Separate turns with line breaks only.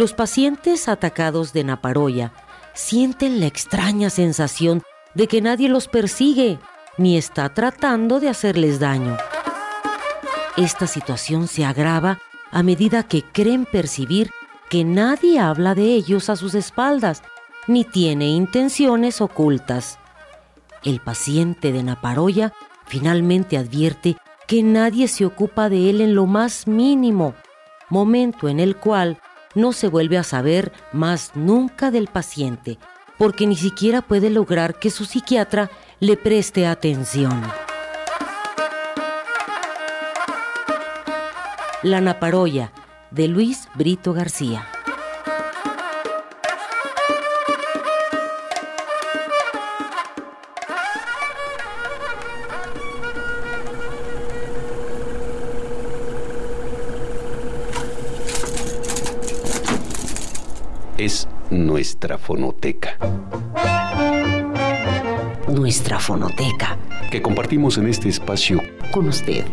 Los pacientes atacados de naparoya sienten la extraña sensación de que nadie los persigue ni está tratando de hacerles daño. Esta situación se agrava a medida que creen percibir que nadie habla de ellos a sus espaldas ni tiene intenciones ocultas. El paciente de Naparoya finalmente advierte que nadie se ocupa de él en lo más mínimo, momento en el cual no se vuelve a saber más nunca del paciente, porque ni siquiera puede lograr que su psiquiatra le preste atención. La Naparoya, de Luis Brito García.
Es nuestra fonoteca.
Nuestra fonoteca.
Que compartimos en este espacio
con usted.